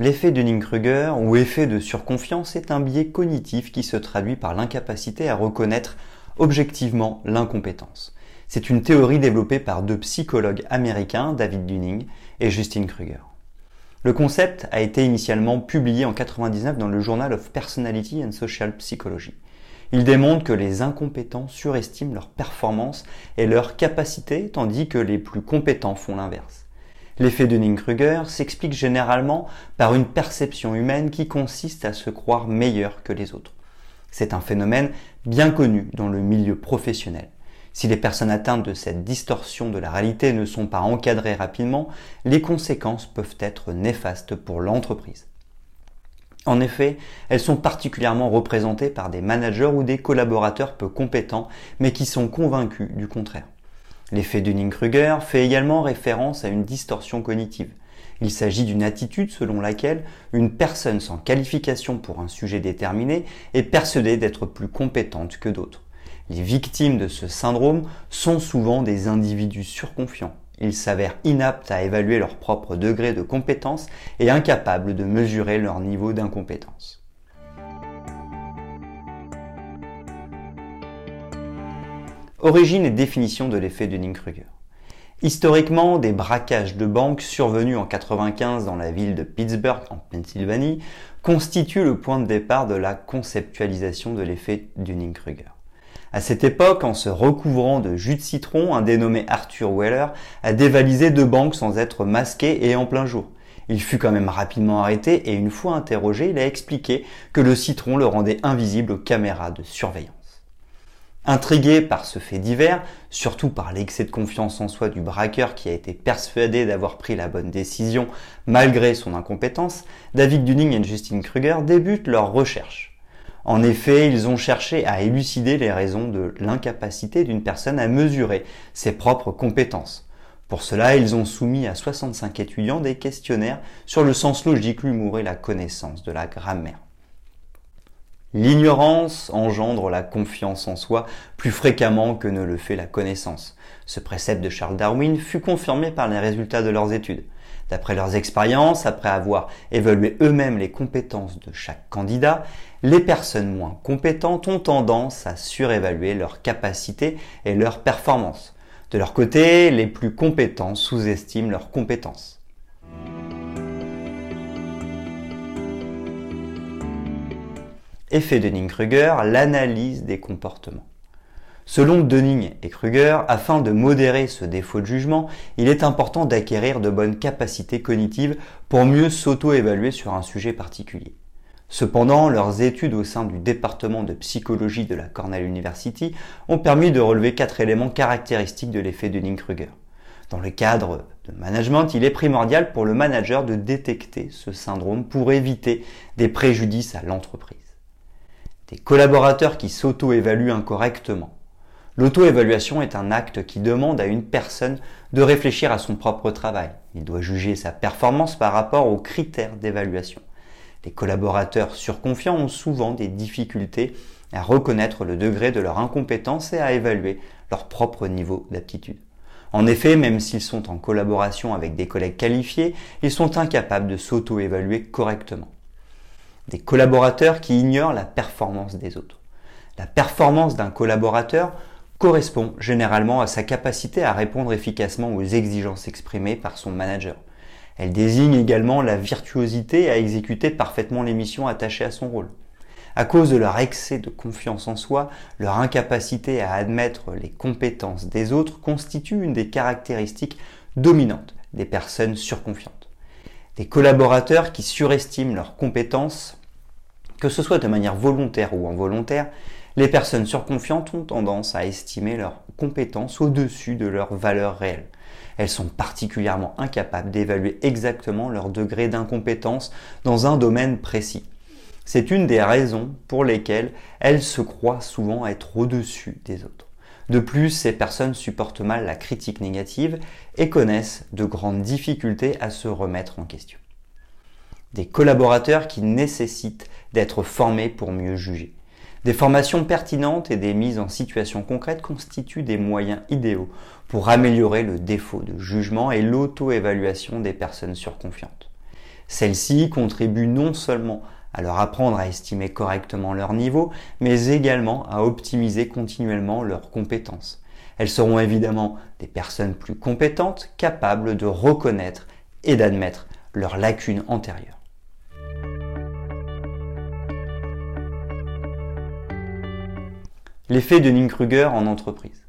L'effet Dunning-Kruger ou effet de surconfiance est un biais cognitif qui se traduit par l'incapacité à reconnaître objectivement l'incompétence. C'est une théorie développée par deux psychologues américains, David Dunning et Justin Kruger. Le concept a été initialement publié en 1999 dans le Journal of Personality and Social Psychology. Il démontre que les incompétents surestiment leur performance et leur capacité, tandis que les plus compétents font l'inverse. L'effet de Dunning-Kruger s'explique généralement par une perception humaine qui consiste à se croire meilleur que les autres. C'est un phénomène bien connu dans le milieu professionnel. Si les personnes atteintes de cette distorsion de la réalité ne sont pas encadrées rapidement, les conséquences peuvent être néfastes pour l'entreprise. En effet, elles sont particulièrement représentées par des managers ou des collaborateurs peu compétents, mais qui sont convaincus du contraire. L'effet Dunning-Kruger fait également référence à une distorsion cognitive. Il s'agit d'une attitude selon laquelle une personne sans qualification pour un sujet déterminé est persuadée d'être plus compétente que d'autres. Les victimes de ce syndrome sont souvent des individus surconfiants. Ils s'avèrent inaptes à évaluer leur propre degré de compétence et incapables de mesurer leur niveau d'incompétence. Origine et définition de l'effet Dunning-Kruger. Historiquement, des braquages de banques survenus en 95 dans la ville de Pittsburgh, en Pennsylvanie, constituent le point de départ de la conceptualisation de l'effet Dunning-Kruger. À cette époque, en se recouvrant de jus de citron, un dénommé Arthur Weller a dévalisé deux banques sans être masqué et en plein jour. Il fut quand même rapidement arrêté et une fois interrogé, il a expliqué que le citron le rendait invisible aux caméras de surveillance. Intrigué par ce fait divers, surtout par l'excès de confiance en soi du braqueur qui a été persuadé d'avoir pris la bonne décision malgré son incompétence, David Dunning et Justin Kruger débutent leur recherche. En effet, ils ont cherché à élucider les raisons de l'incapacité d'une personne à mesurer ses propres compétences. Pour cela, ils ont soumis à 65 étudiants des questionnaires sur le sens logique, l'humour et la connaissance de la grammaire. L'ignorance engendre la confiance en soi plus fréquemment que ne le fait la connaissance. Ce précepte de Charles Darwin fut confirmé par les résultats de leurs études. D'après leurs expériences, après avoir évalué eux-mêmes les compétences de chaque candidat, les personnes moins compétentes ont tendance à surévaluer leurs capacités et leurs performances. De leur côté, les plus compétents sous-estiment leurs compétences. Effet Dunning-Kruger, l'analyse des comportements. Selon Dunning et Kruger, afin de modérer ce défaut de jugement, il est important d'acquérir de bonnes capacités cognitives pour mieux s'auto-évaluer sur un sujet particulier. Cependant, leurs études au sein du département de psychologie de la Cornell University ont permis de relever quatre éléments caractéristiques de l'effet Dunning-Kruger. Dans le cadre de management, il est primordial pour le manager de détecter ce syndrome pour éviter des préjudices à l'entreprise des collaborateurs qui s'auto-évaluent incorrectement. L'auto-évaluation est un acte qui demande à une personne de réfléchir à son propre travail. Il doit juger sa performance par rapport aux critères d'évaluation. Les collaborateurs surconfiants ont souvent des difficultés à reconnaître le degré de leur incompétence et à évaluer leur propre niveau d'aptitude. En effet, même s'ils sont en collaboration avec des collègues qualifiés, ils sont incapables de s'auto-évaluer correctement des collaborateurs qui ignorent la performance des autres. La performance d'un collaborateur correspond généralement à sa capacité à répondre efficacement aux exigences exprimées par son manager. Elle désigne également la virtuosité à exécuter parfaitement les missions attachées à son rôle. À cause de leur excès de confiance en soi, leur incapacité à admettre les compétences des autres constitue une des caractéristiques dominantes des personnes surconfiantes. Des collaborateurs qui surestiment leurs compétences que ce soit de manière volontaire ou involontaire, les personnes surconfiantes ont tendance à estimer leurs compétences au-dessus de leurs valeurs réelles. Elles sont particulièrement incapables d'évaluer exactement leur degré d'incompétence dans un domaine précis. C'est une des raisons pour lesquelles elles se croient souvent être au-dessus des autres. De plus, ces personnes supportent mal la critique négative et connaissent de grandes difficultés à se remettre en question. Des collaborateurs qui nécessitent d'être formés pour mieux juger. Des formations pertinentes et des mises en situation concrète constituent des moyens idéaux pour améliorer le défaut de jugement et l'auto-évaluation des personnes surconfiantes. Celles-ci contribuent non seulement à leur apprendre à estimer correctement leur niveau, mais également à optimiser continuellement leurs compétences. Elles seront évidemment des personnes plus compétentes, capables de reconnaître et d'admettre leurs lacunes antérieures. L'effet de Kruger en entreprise.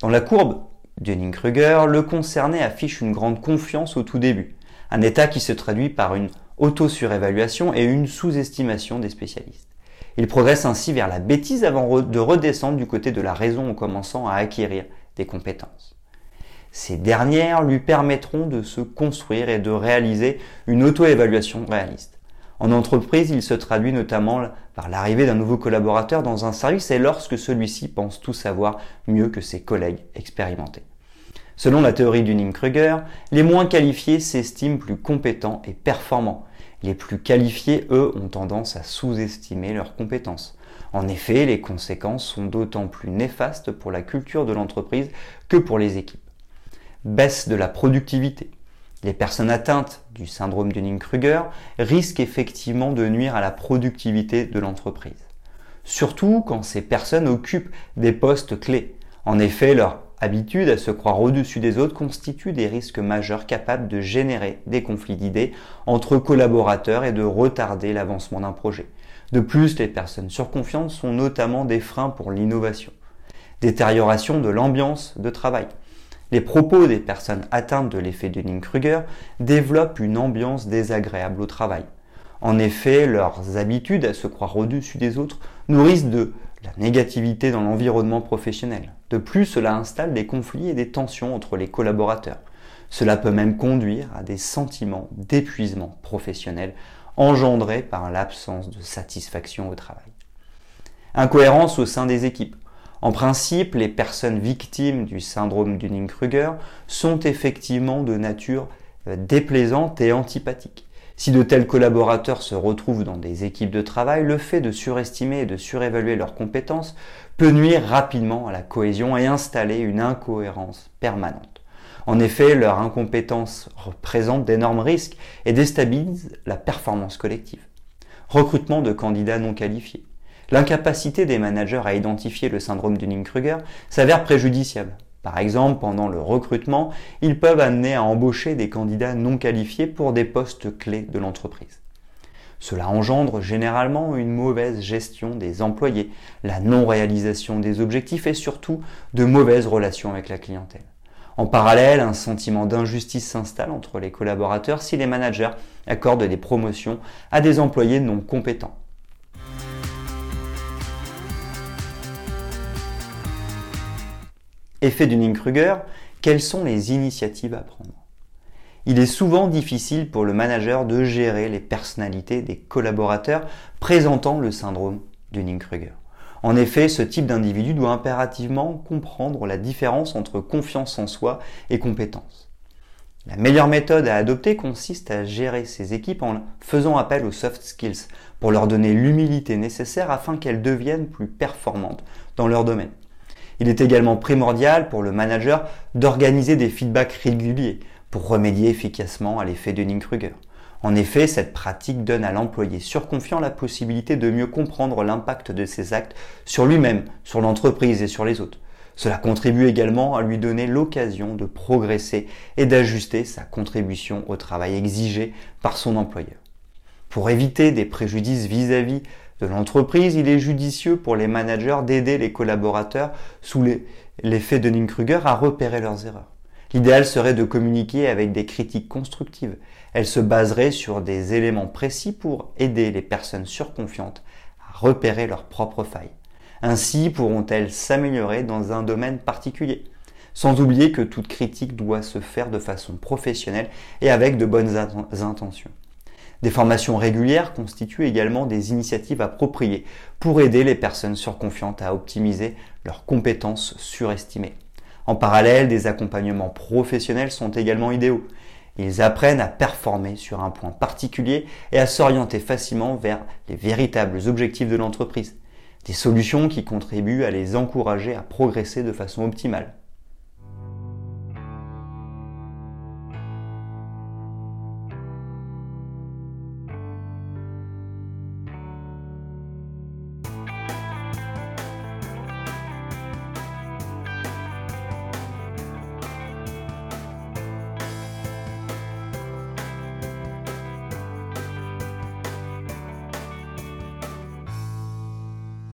Dans la courbe de kruger le concerné affiche une grande confiance au tout début, un état qui se traduit par une auto-surévaluation et une sous-estimation des spécialistes. Il progresse ainsi vers la bêtise avant de redescendre du côté de la raison en commençant à acquérir des compétences. Ces dernières lui permettront de se construire et de réaliser une auto-évaluation réaliste. En entreprise, il se traduit notamment par l'arrivée d'un nouveau collaborateur dans un service et lorsque celui-ci pense tout savoir mieux que ses collègues expérimentés. Selon la théorie du kruger les moins qualifiés s'estiment plus compétents et performants. Les plus qualifiés, eux, ont tendance à sous-estimer leurs compétences. En effet, les conséquences sont d'autant plus néfastes pour la culture de l'entreprise que pour les équipes. Baisse de la productivité. Les personnes atteintes du syndrome de kruger risquent effectivement de nuire à la productivité de l'entreprise. Surtout quand ces personnes occupent des postes clés. En effet, leur habitude à se croire au-dessus des autres constitue des risques majeurs capables de générer des conflits d'idées entre collaborateurs et de retarder l'avancement d'un projet. De plus, les personnes surconfiantes sont notamment des freins pour l'innovation. Détérioration de l'ambiance de travail. Les propos des personnes atteintes de l'effet de Kruger développent une ambiance désagréable au travail. En effet, leurs habitudes à se croire au-dessus des autres nourrissent de la négativité dans l'environnement professionnel. De plus, cela installe des conflits et des tensions entre les collaborateurs. Cela peut même conduire à des sentiments d'épuisement professionnel engendrés par l'absence de satisfaction au travail. Incohérence au sein des équipes. En principe, les personnes victimes du syndrome Dunning-Kruger sont effectivement de nature euh, déplaisante et antipathique. Si de tels collaborateurs se retrouvent dans des équipes de travail, le fait de surestimer et de surévaluer leurs compétences peut nuire rapidement à la cohésion et installer une incohérence permanente. En effet, leur incompétence représente d'énormes risques et déstabilise la performance collective. Recrutement de candidats non qualifiés. L'incapacité des managers à identifier le syndrome Dunning-Kruger s'avère préjudiciable. Par exemple, pendant le recrutement, ils peuvent amener à embaucher des candidats non qualifiés pour des postes clés de l'entreprise. Cela engendre généralement une mauvaise gestion des employés, la non-réalisation des objectifs et surtout de mauvaises relations avec la clientèle. En parallèle, un sentiment d'injustice s'installe entre les collaborateurs si les managers accordent des promotions à des employés non compétents. Effet Dunning-Kruger, quelles sont les initiatives à prendre? Il est souvent difficile pour le manager de gérer les personnalités des collaborateurs présentant le syndrome Dunning-Kruger. En effet, ce type d'individu doit impérativement comprendre la différence entre confiance en soi et compétence. La meilleure méthode à adopter consiste à gérer ses équipes en faisant appel aux soft skills pour leur donner l'humilité nécessaire afin qu'elles deviennent plus performantes dans leur domaine. Il est également primordial pour le manager d'organiser des feedbacks réguliers pour remédier efficacement à l'effet de Kruger. En effet, cette pratique donne à l'employé surconfiant la possibilité de mieux comprendre l'impact de ses actes sur lui-même, sur l'entreprise et sur les autres. Cela contribue également à lui donner l'occasion de progresser et d'ajuster sa contribution au travail exigé par son employeur. Pour éviter des préjudices vis-à-vis de l'entreprise, il est judicieux pour les managers d'aider les collaborateurs sous l'effet de Kruger à repérer leurs erreurs. L'idéal serait de communiquer avec des critiques constructives. Elles se baseraient sur des éléments précis pour aider les personnes surconfiantes à repérer leurs propres failles. Ainsi pourront-elles s'améliorer dans un domaine particulier? Sans oublier que toute critique doit se faire de façon professionnelle et avec de bonnes intentions. Des formations régulières constituent également des initiatives appropriées pour aider les personnes surconfiantes à optimiser leurs compétences surestimées. En parallèle, des accompagnements professionnels sont également idéaux. Ils apprennent à performer sur un point particulier et à s'orienter facilement vers les véritables objectifs de l'entreprise. Des solutions qui contribuent à les encourager à progresser de façon optimale.